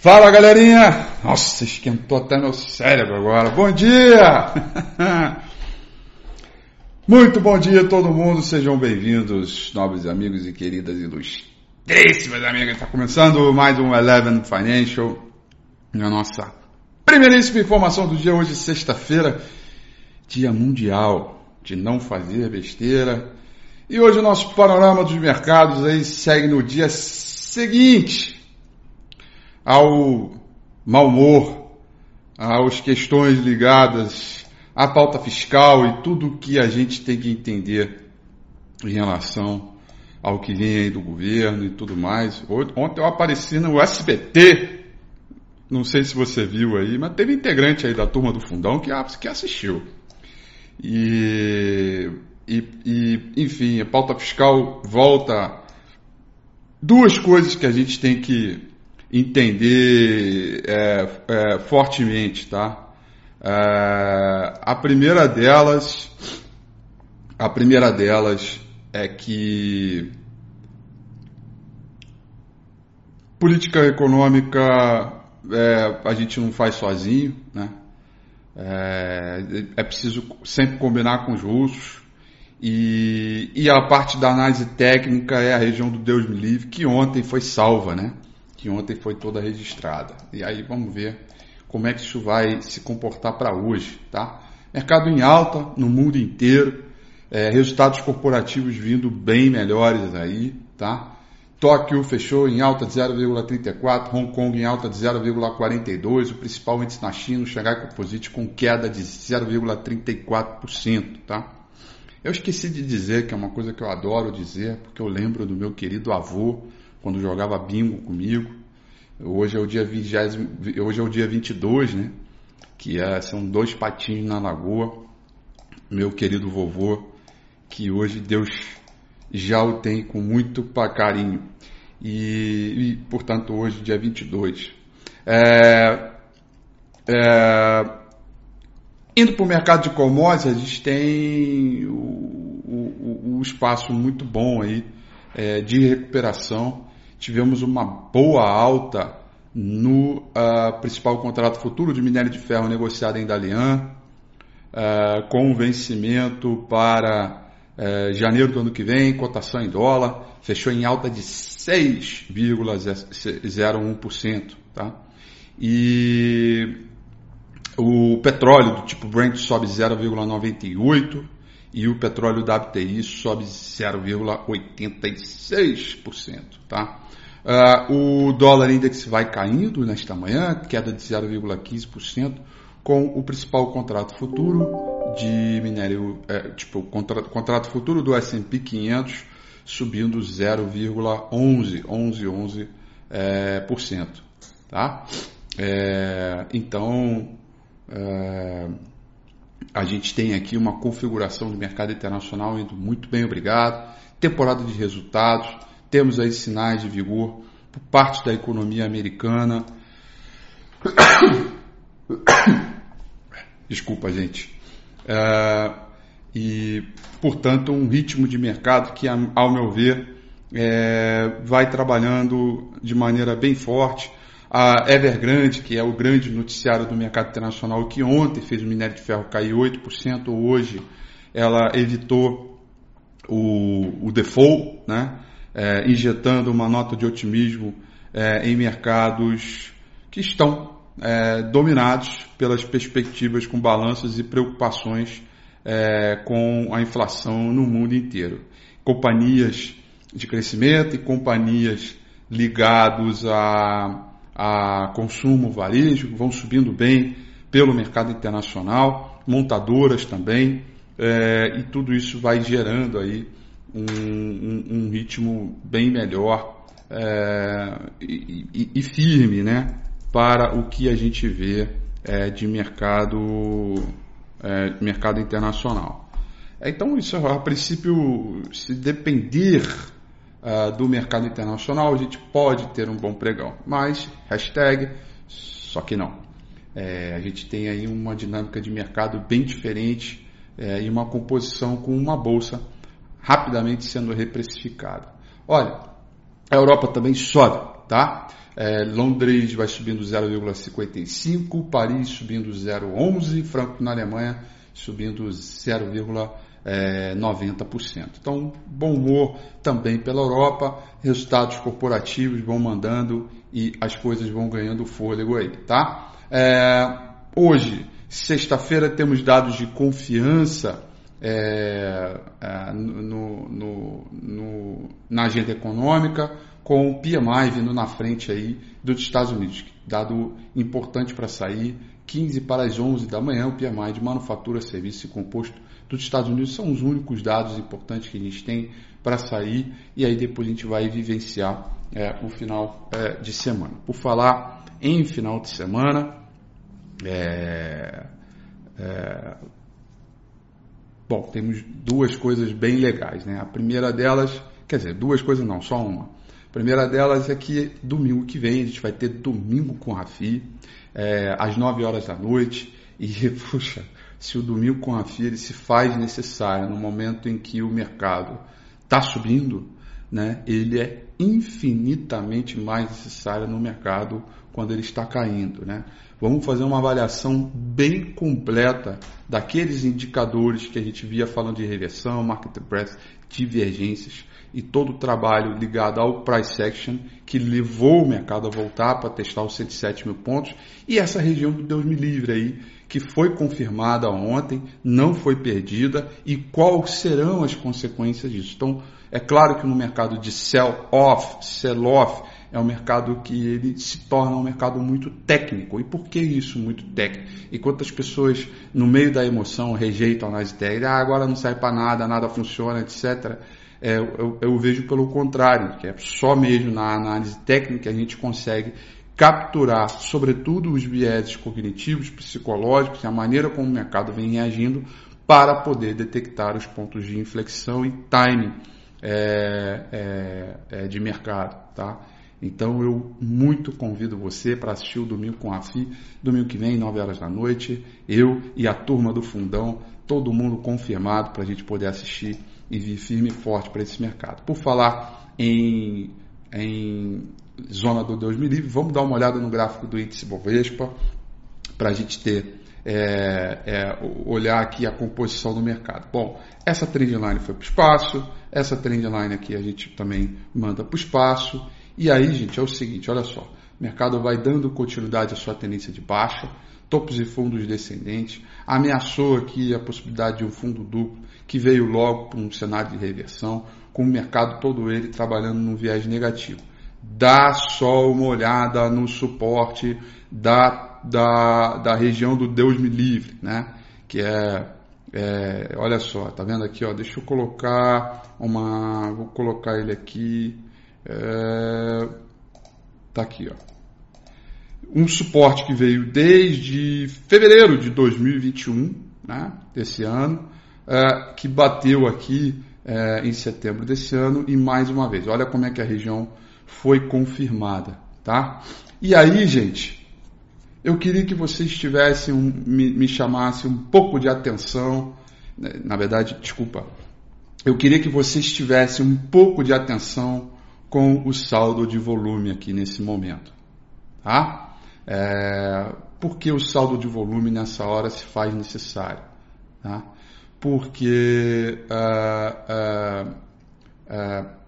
Fala galerinha! Nossa, esquentou até meu cérebro agora. Bom dia! Muito bom dia a todo mundo, sejam bem-vindos, nobres amigos e queridas ilustríssimas amigas. Está começando mais um Eleven Financial, a nossa primeiríssima informação do dia, hoje, sexta-feira, dia mundial de não fazer besteira. E hoje o nosso panorama dos mercados aí segue no dia seguinte ao mau humor, às questões ligadas à pauta fiscal e tudo o que a gente tem que entender em relação ao que vem aí do governo e tudo mais. Ontem eu apareci no SBT, não sei se você viu aí, mas teve integrante aí da turma do Fundão que, que assistiu. E e, e, enfim, a pauta fiscal volta. Duas coisas que a gente tem que entender é, é, fortemente, tá? É, a primeira delas, a primeira delas é que política econômica é, a gente não faz sozinho, né? É, é preciso sempre combinar com os russos. E, e a parte da análise técnica é a região do Deus me livre, que ontem foi salva, né? Que ontem foi toda registrada. E aí vamos ver como é que isso vai se comportar para hoje, tá? Mercado em alta no mundo inteiro, é, resultados corporativos vindo bem melhores aí, tá? Tóquio fechou em alta de 0,34, Hong Kong em alta de 0,42, o principal índice na China, o Shanghai Composite, com queda de 0,34%, tá? Eu esqueci de dizer, que é uma coisa que eu adoro dizer, porque eu lembro do meu querido avô, quando jogava bingo comigo. Hoje é o dia, 20, hoje é o dia 22, né? Que é, são dois patinhos na lagoa. Meu querido vovô, que hoje Deus já o tem com muito carinho. E, e portanto, hoje, dia 22. É, é, Indo para o mercado de commodities, a gente tem o, o, o espaço muito bom aí é, de recuperação. Tivemos uma boa alta no uh, principal contrato futuro de minério de ferro negociado em Dalian, uh, com vencimento para uh, janeiro do ano que vem, cotação em dólar, fechou em alta de 6,01%. Tá? E o petróleo do tipo Brent sobe 0,98% e o petróleo WTI sobe 0,86%. Tá? Uh, o dólar index vai caindo nesta manhã, queda de 0,15%, com o principal contrato futuro de minério, é, tipo, contrato, contrato futuro do S&P 500 subindo 0,11, 11, 11, é, tá? É, então, é, a gente tem aqui uma configuração do mercado internacional indo muito bem, obrigado. Temporada de resultados, temos aí sinais de vigor por parte da economia americana. Desculpa, gente. É, e, portanto, um ritmo de mercado que, ao meu ver, é, vai trabalhando de maneira bem forte a Evergrande, que é o grande noticiário do mercado internacional, que ontem fez o minério de ferro cair 8%, hoje ela evitou o, o default, né? É, injetando uma nota de otimismo é, em mercados que estão é, dominados pelas perspectivas com balanços e preocupações é, com a inflação no mundo inteiro. Companhias de crescimento e companhias ligados a a consumo, varejo, vão subindo bem pelo mercado internacional, montadoras também, é, e tudo isso vai gerando aí um, um, um ritmo bem melhor é, e, e, e, firme, né, para o que a gente vê é, de mercado, é, mercado internacional. Então, isso a princípio, se depender uh, do mercado internacional, a gente pode ter um bom pregão. Mas, hashtag, só que não. É, a gente tem aí uma dinâmica de mercado bem diferente é, e uma composição com uma bolsa rapidamente sendo reprecificada. Olha, A Europa também sobe, tá? É, Londres vai subindo 0,55, Paris subindo 0,11, Frankfurt na Alemanha subindo 0,90%. É, então, bom humor também pela Europa, resultados corporativos vão mandando e as coisas vão ganhando fôlego aí, tá? É, hoje, sexta-feira, temos dados de confiança é, é, no, no, no, na agenda econômica, com o PMI vindo na frente aí dos Estados Unidos. Dado importante para sair, 15 para as 11 da manhã, o PMI de manufatura, serviço e composto dos Estados Unidos são os únicos dados importantes que a gente tem para sair e aí depois a gente vai vivenciar é, o final é, de semana. Por falar em final de semana, é, é Bom, temos duas coisas bem legais, né? A primeira delas, quer dizer, duas coisas não, só uma. A primeira delas é que domingo que vem a gente vai ter domingo com Rafi, é, às 9 horas da noite. E, puxa, se o domingo com Rafi ele se faz necessário no momento em que o mercado está subindo, né, ele é infinitamente mais necessário no mercado quando ele está caindo. Né? Vamos fazer uma avaliação bem completa daqueles indicadores que a gente via falando de reversão, market price, divergências e todo o trabalho ligado ao price action que levou o mercado a voltar para testar os 107 mil pontos e essa região do Deus me livre aí que foi confirmada ontem, não foi perdida e quais serão as consequências disso. Então, é claro que no mercado de sell-off, sell-off, é um mercado que ele se torna um mercado muito técnico. E por que isso muito técnico? E quantas pessoas no meio da emoção rejeitam a análise técnica, ah, agora não sai para nada, nada funciona, etc. É, eu, eu, vejo pelo contrário, que é só mesmo na análise técnica que a gente consegue capturar, sobretudo, os vieses cognitivos, psicológicos e a maneira como o mercado vem reagindo para poder detectar os pontos de inflexão e timing é, é, é de mercado, tá? Então eu muito convido você para assistir o Domingo com a FI, domingo que vem, 9 horas da noite, eu e a turma do Fundão, todo mundo confirmado para a gente poder assistir e vir firme e forte para esse mercado. Por falar em, em zona do Deus me livre, vamos dar uma olhada no gráfico do índice Bovespa para a gente ter é, é, olhar aqui a composição do mercado. Bom, essa trendline foi para o espaço, essa trendline aqui a gente também manda para o espaço e aí, gente, é o seguinte, olha só, o mercado vai dando continuidade à sua tendência de baixa, topos e fundos descendentes, ameaçou aqui a possibilidade de um fundo duplo que veio logo para um cenário de reversão, com o mercado todo ele trabalhando num viés negativo. Dá só uma olhada no suporte da, da, da região do Deus me livre, né? Que é, é, olha só, tá vendo aqui, ó? Deixa eu colocar uma, vou colocar ele aqui. É, tá aqui, ó. Um suporte que veio desde fevereiro de 2021, né, desse ano, é, que bateu aqui é, em setembro desse ano e mais uma vez. Olha como é que a região foi confirmada, tá? E aí, gente, eu queria que vocês tivessem um, me, me um pouco de atenção. Né, na verdade, desculpa. Eu queria que vocês tivessem um pouco de atenção com o saldo de volume aqui nesse momento. Tá? É, por que o saldo de volume nessa hora se faz necessário? Tá? Porque uh, uh, uh,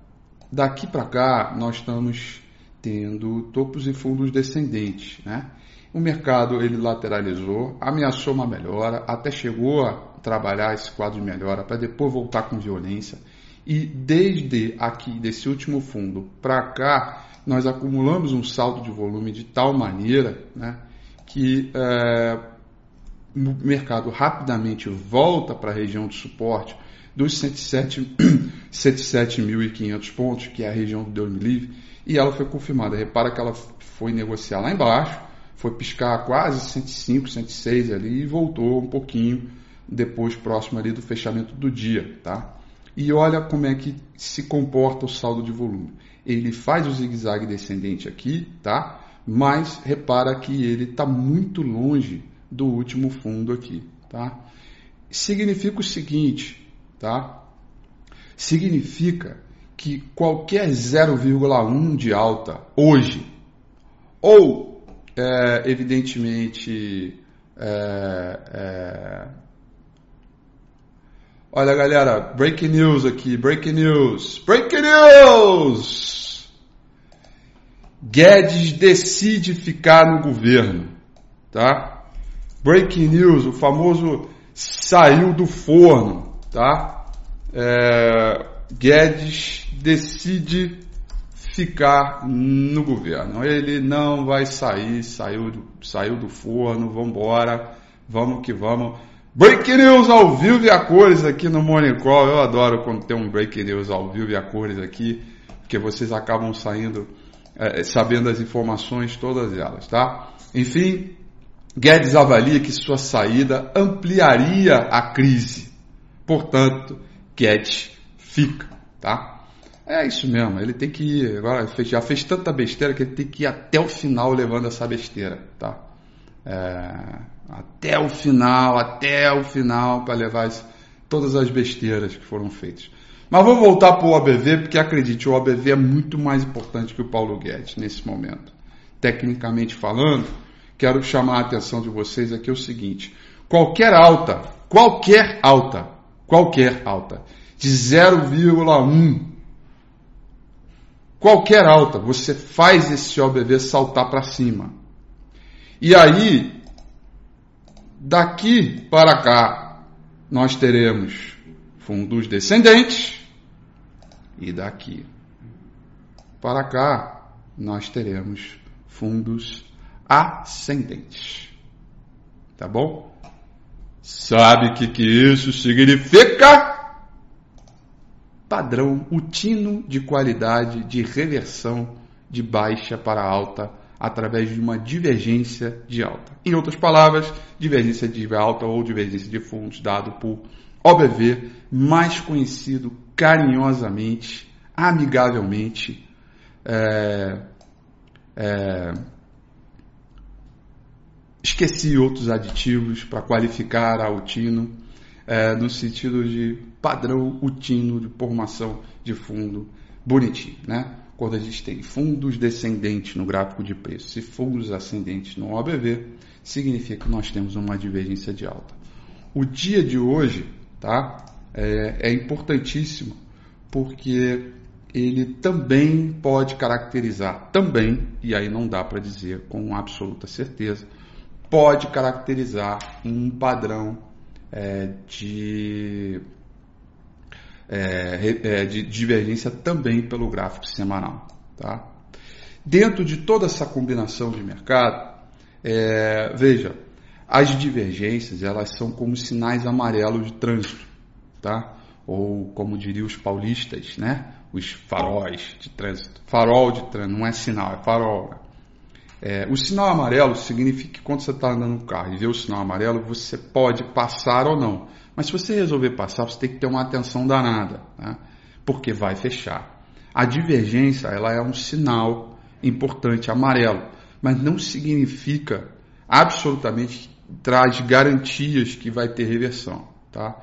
daqui para cá nós estamos tendo topos e fundos descendentes. Né? O mercado ele lateralizou, ameaçou uma melhora, até chegou a trabalhar esse quadro de melhora para depois voltar com violência. E desde aqui, desse último fundo para cá, nós acumulamos um saldo de volume de tal maneira né, que é, o mercado rapidamente volta para a região de suporte dos 107.500 pontos, que é a região do Deus me livre, e ela foi confirmada. Repara que ela foi negociar lá embaixo, foi piscar quase 105, 106 ali e voltou um pouquinho depois próximo ali do fechamento do dia, tá? E olha como é que se comporta o saldo de volume. Ele faz o zigue-zague descendente aqui, tá? Mas repara que ele está muito longe do último fundo aqui, tá? Significa o seguinte, tá? Significa que qualquer 0,1 de alta hoje, ou é, evidentemente é, é, Olha, galera, breaking news aqui, breaking news, breaking news! Guedes decide ficar no governo, tá? Breaking news, o famoso saiu do forno, tá? É, Guedes decide ficar no governo. Ele não vai sair, saiu do, saiu do forno, vamos embora, vamos que vamos. Break News ao vivo e a cores aqui no Morning Call. Eu adoro quando tem um Break News ao vivo e a cores aqui, porque vocês acabam saindo, é, sabendo as informações, todas elas, tá? Enfim, Guedes avalia que sua saída ampliaria a crise. Portanto, Guedes fica, tá? É isso mesmo, ele tem que ir, agora já fez tanta besteira que ele tem que ir até o final levando essa besteira, tá? É, até o final, até o final, para levar todas as besteiras que foram feitas. Mas vou voltar para o OBV, porque acredite, o OBV é muito mais importante que o Paulo Guedes nesse momento. Tecnicamente falando, quero chamar a atenção de vocês aqui o seguinte: qualquer alta, qualquer alta, qualquer alta, de 0,1, qualquer alta, você faz esse OBV saltar para cima. E aí, Daqui para cá, nós teremos fundos descendentes, e daqui para cá, nós teremos fundos ascendentes. Tá bom? Sabe o que, que isso significa? Padrão utino de qualidade de reversão de baixa para alta através de uma divergência de alta. Em outras palavras, divergência de alta ou divergência de fundos dado por OBV, mais conhecido carinhosamente, amigavelmente, é, é, esqueci outros aditivos para qualificar a Utino, é, no sentido de padrão Utino de formação de fundo bonitinho, né? quando a gente tem fundos descendentes no gráfico de preços e fundos ascendentes no OBV, significa que nós temos uma divergência de alta. O dia de hoje tá, é, é importantíssimo porque ele também pode caracterizar, também, e aí não dá para dizer com absoluta certeza, pode caracterizar um padrão é, de é, é, de divergência também pelo gráfico semanal. Tá? Dentro de toda essa combinação de mercado, é, veja, as divergências elas são como sinais amarelos de trânsito, tá? ou como diriam os paulistas, né? os faróis de trânsito. Farol de trânsito, não é sinal, é farol. Né? É, o sinal amarelo significa que quando você está andando no carro e vê o sinal amarelo, você pode passar ou não. Mas se você resolver passar, você tem que ter uma atenção danada, né? porque vai fechar. A divergência ela é um sinal importante amarelo, mas não significa absolutamente traz garantias que vai ter reversão, tá?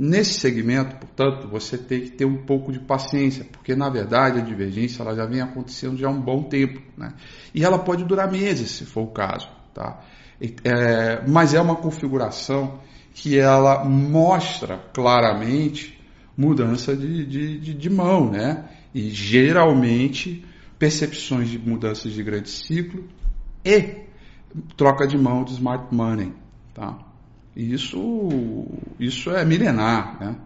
Nesse segmento, portanto, você tem que ter um pouco de paciência, porque na verdade a divergência ela já vem acontecendo já há um bom tempo, né? E ela pode durar meses, se for o caso, tá? É, mas é uma configuração que ela mostra claramente mudança de, de, de, de mão, né? E geralmente percepções de mudanças de grande ciclo e troca de mão de smart money, tá? Isso, isso é milenar, né?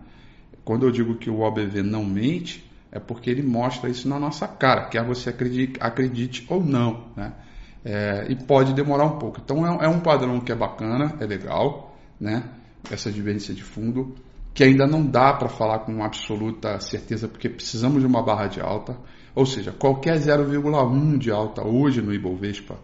Quando eu digo que o OBV não mente, é porque ele mostra isso na nossa cara, quer você acredite, acredite ou não, né? É, e pode demorar um pouco. Então é, é um padrão que é bacana, é legal, né? essa divergência de fundo, que ainda não dá para falar com absoluta certeza, porque precisamos de uma barra de alta. Ou seja, qualquer 0,1 de alta hoje no Ibovespa,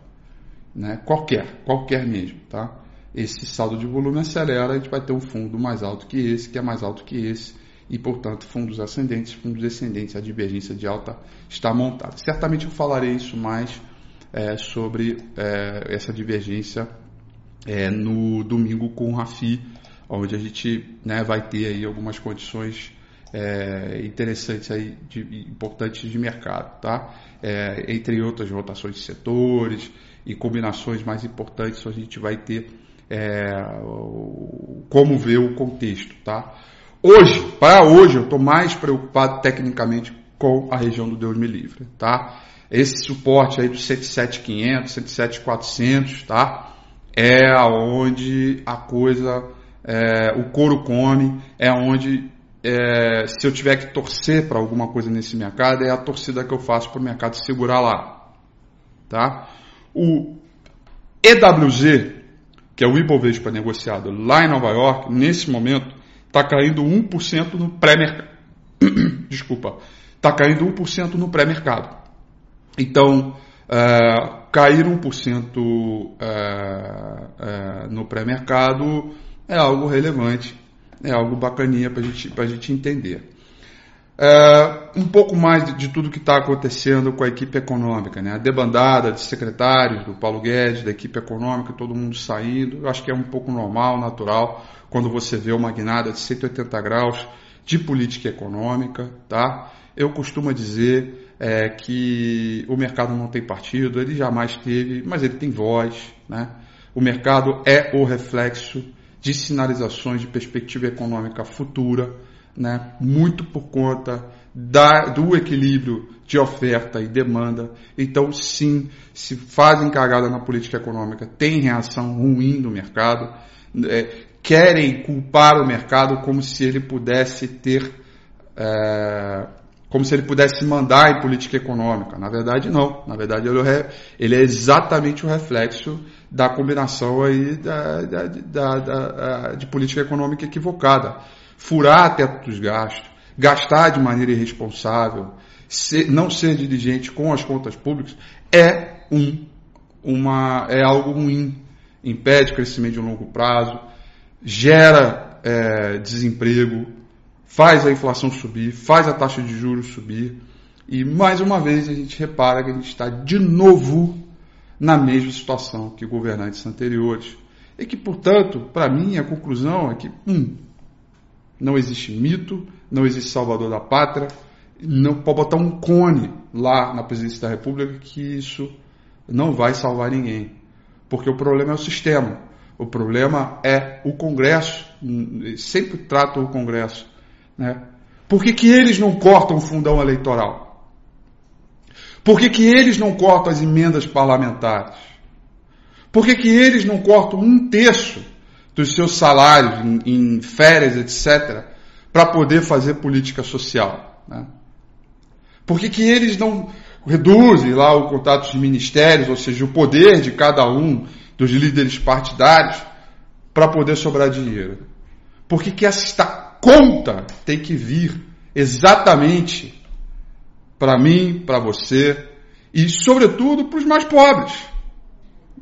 né, qualquer, qualquer mesmo, tá? Esse saldo de volume acelera, a gente vai ter um fundo mais alto que esse, que é mais alto que esse, e portanto fundos ascendentes, fundos descendentes, a divergência de alta está montada. Certamente eu falarei isso mais é, sobre é, essa divergência é, no domingo com o Rafi onde a gente né, vai ter aí algumas condições é, interessantes aí, de, importantes de mercado, tá? É, entre outras rotações de setores e combinações mais importantes, a gente vai ter é, como ver o contexto, tá? Hoje, para hoje, eu estou mais preocupado tecnicamente com a região do Deus me livre, tá? Esse suporte aí do 107.500, 107.400, tá? É aonde a coisa, é, o couro come, é onde é, se eu tiver que torcer para alguma coisa nesse mercado, é a torcida que eu faço para o mercado segurar lá, tá? O EWZ, que é o Ibovespa negociado lá em Nova York, nesse momento está caindo 1% no pré-mercado. Desculpa, está caindo 1% no pré-mercado. Então, uh, cair 1% uh, uh, no pré-mercado é algo relevante, é algo bacaninha para gente, a gente entender. Uh, um pouco mais de, de tudo que está acontecendo com a equipe econômica, né? A debandada de secretários do Paulo Guedes, da equipe econômica, todo mundo saindo. Eu acho que é um pouco normal, natural, quando você vê uma guinada de 180 graus de política econômica, tá? Eu costumo dizer é, que o mercado não tem partido, ele jamais teve, mas ele tem voz, né? O mercado é o reflexo de sinalizações de perspectiva econômica futura né, muito por conta da, do equilíbrio de oferta e demanda. Então, sim, se fazem cagada na política econômica, tem reação ruim do mercado, é, querem culpar o mercado como se ele pudesse ter, é, como se ele pudesse mandar em política econômica. Na verdade, não. Na verdade, ele é, é exatamente o reflexo da combinação aí da, da, da, de política econômica equivocada furar teto dos gastos, gastar de maneira irresponsável, ser, não ser diligente com as contas públicas, é, um, uma, é algo ruim. Impede crescimento de longo prazo, gera é, desemprego, faz a inflação subir, faz a taxa de juros subir. E mais uma vez a gente repara que a gente está de novo na mesma situação que governantes anteriores. E que, portanto, para mim, a conclusão é que, um, não existe mito, não existe salvador da pátria. Não pode botar um cone lá na presidência da República que isso não vai salvar ninguém. Porque o problema é o sistema. O problema é o Congresso. Sempre trato o Congresso. Né? Por que, que eles não cortam o fundão eleitoral? Por que, que eles não cortam as emendas parlamentares? Por que, que eles não cortam um terço dos seus salários em, em férias, etc., para poder fazer política social. Né? Por que, que eles não reduzem lá o contato de ministérios, ou seja, o poder de cada um dos líderes partidários para poder sobrar dinheiro? Por que, que esta conta tem que vir exatamente para mim, para você e, sobretudo, para os mais pobres?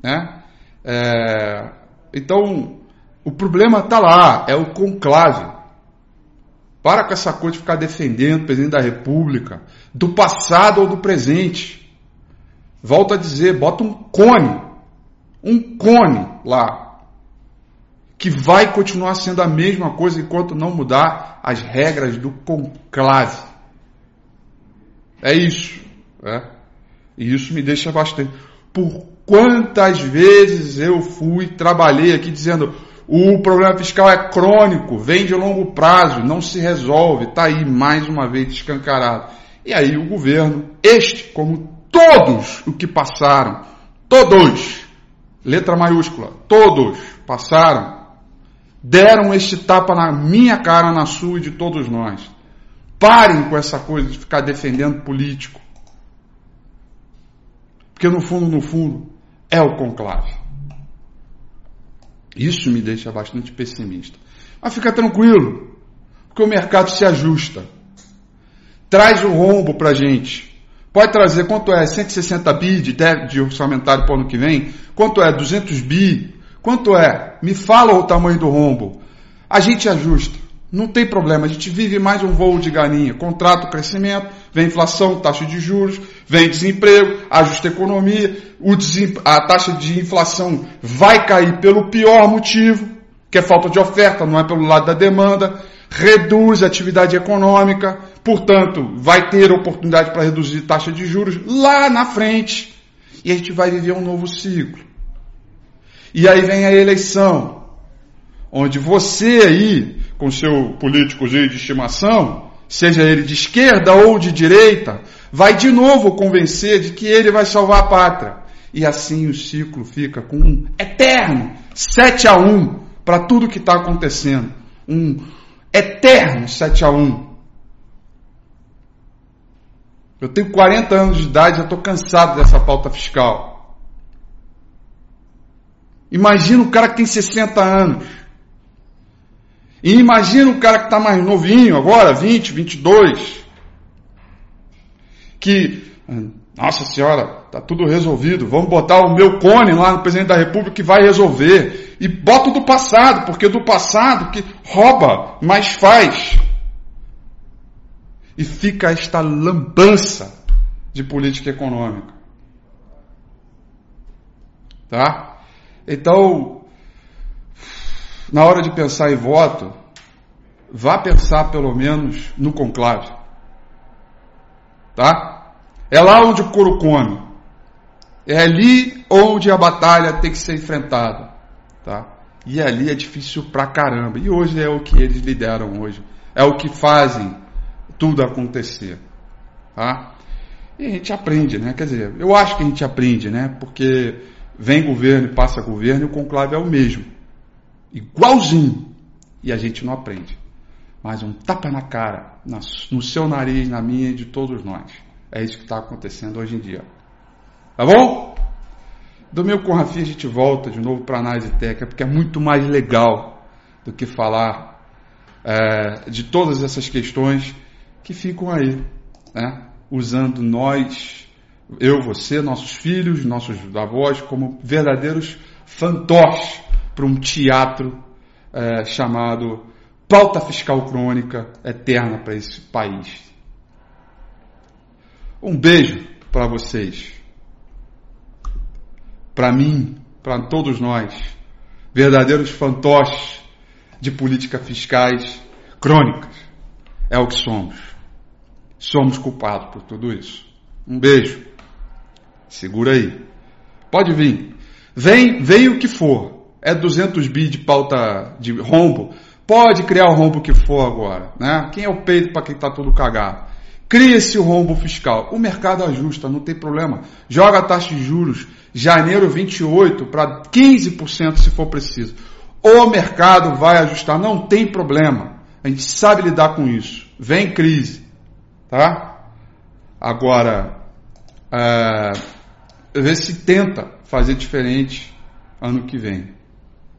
Né? É, então, o problema está lá, é o conclave. Para com essa coisa de ficar defendendo o presidente da República, do passado ou do presente. Volto a dizer, bota um cone, um cone lá, que vai continuar sendo a mesma coisa enquanto não mudar as regras do conclave. É isso. É? E isso me deixa bastante. Por quantas vezes eu fui, trabalhei aqui dizendo, o problema fiscal é crônico, vem de longo prazo, não se resolve, está aí mais uma vez escancarado. E aí o governo, este, como todos o que passaram, todos, letra maiúscula, todos passaram, deram este tapa na minha cara, na sua e de todos nós. Parem com essa coisa de ficar defendendo político. Porque no fundo, no fundo, é o conclave. Isso me deixa bastante pessimista. Mas fica tranquilo, porque o mercado se ajusta. Traz o rombo para gente. Pode trazer quanto é 160 bi de, de orçamentário para o ano que vem? Quanto é 200 bi? Quanto é? Me fala o tamanho do rombo. A gente ajusta. Não tem problema, a gente vive mais um voo de galinha. Contrato crescimento, vem inflação, taxa de juros, vem desemprego, ajusta a economia, a taxa de inflação vai cair pelo pior motivo, que é falta de oferta, não é pelo lado da demanda. reduz a atividade econômica, portanto, vai ter oportunidade para reduzir taxa de juros lá na frente. E a gente vai viver um novo ciclo. E aí vem a eleição, onde você aí, com seu políticozinho de estimação, seja ele de esquerda ou de direita, vai de novo convencer de que ele vai salvar a pátria. E assim o ciclo fica com um eterno 7 a 1 para tudo que está acontecendo. Um eterno 7 a 1. Eu tenho 40 anos de idade, já estou cansado dessa pauta fiscal. Imagina o cara que tem 60 anos. E imagina o cara que está mais novinho agora, 20, 22. Que, nossa senhora, está tudo resolvido. Vamos botar o meu cone lá no presidente da república que vai resolver. E bota do passado, porque do passado que rouba, mas faz. E fica esta lambança de política econômica. Tá? Então, na hora de pensar em voto, vá pensar pelo menos no conclave. Tá? É lá onde o couro come. É ali onde a batalha tem que ser enfrentada. Tá? E ali é difícil pra caramba. E hoje é o que eles lideram hoje. É o que fazem tudo acontecer. Tá? E a gente aprende, né? Quer dizer, eu acho que a gente aprende, né? Porque vem governo e passa governo e o conclave é o mesmo. Igualzinho. E a gente não aprende. Mas um tapa na cara, no seu nariz, na minha e de todos nós. É isso que está acontecendo hoje em dia. Tá bom? Domingo com Rafinha a gente volta de novo para análise técnica, porque é muito mais legal do que falar é, de todas essas questões que ficam aí, né? usando nós, eu, você, nossos filhos, nossos avós, como verdadeiros fantoches para um teatro é, chamado pauta fiscal crônica eterna para esse país. Um beijo para vocês, para mim, para todos nós, verdadeiros fantoches de políticas fiscais crônicas. É o que somos. Somos culpados por tudo isso. Um beijo. Segura aí. Pode vir. Vem, vem o que for. É 200 bi de pauta de rombo. Pode criar o rombo que for agora, né? Quem é o peito para quem está tudo cagado? Cria-se o rombo fiscal. O mercado ajusta, não tem problema. Joga a taxa de juros janeiro 28 para 15% se for preciso. O mercado vai ajustar, não tem problema. A gente sabe lidar com isso. Vem crise, tá? Agora, é, ver se tenta fazer diferente ano que vem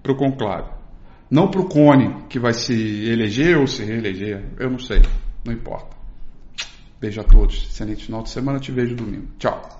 para o conclave. Não para o Cone, que vai se eleger ou se reeleger, eu não sei, não importa. Beijo a todos, excelente final de semana, te vejo domingo. Tchau.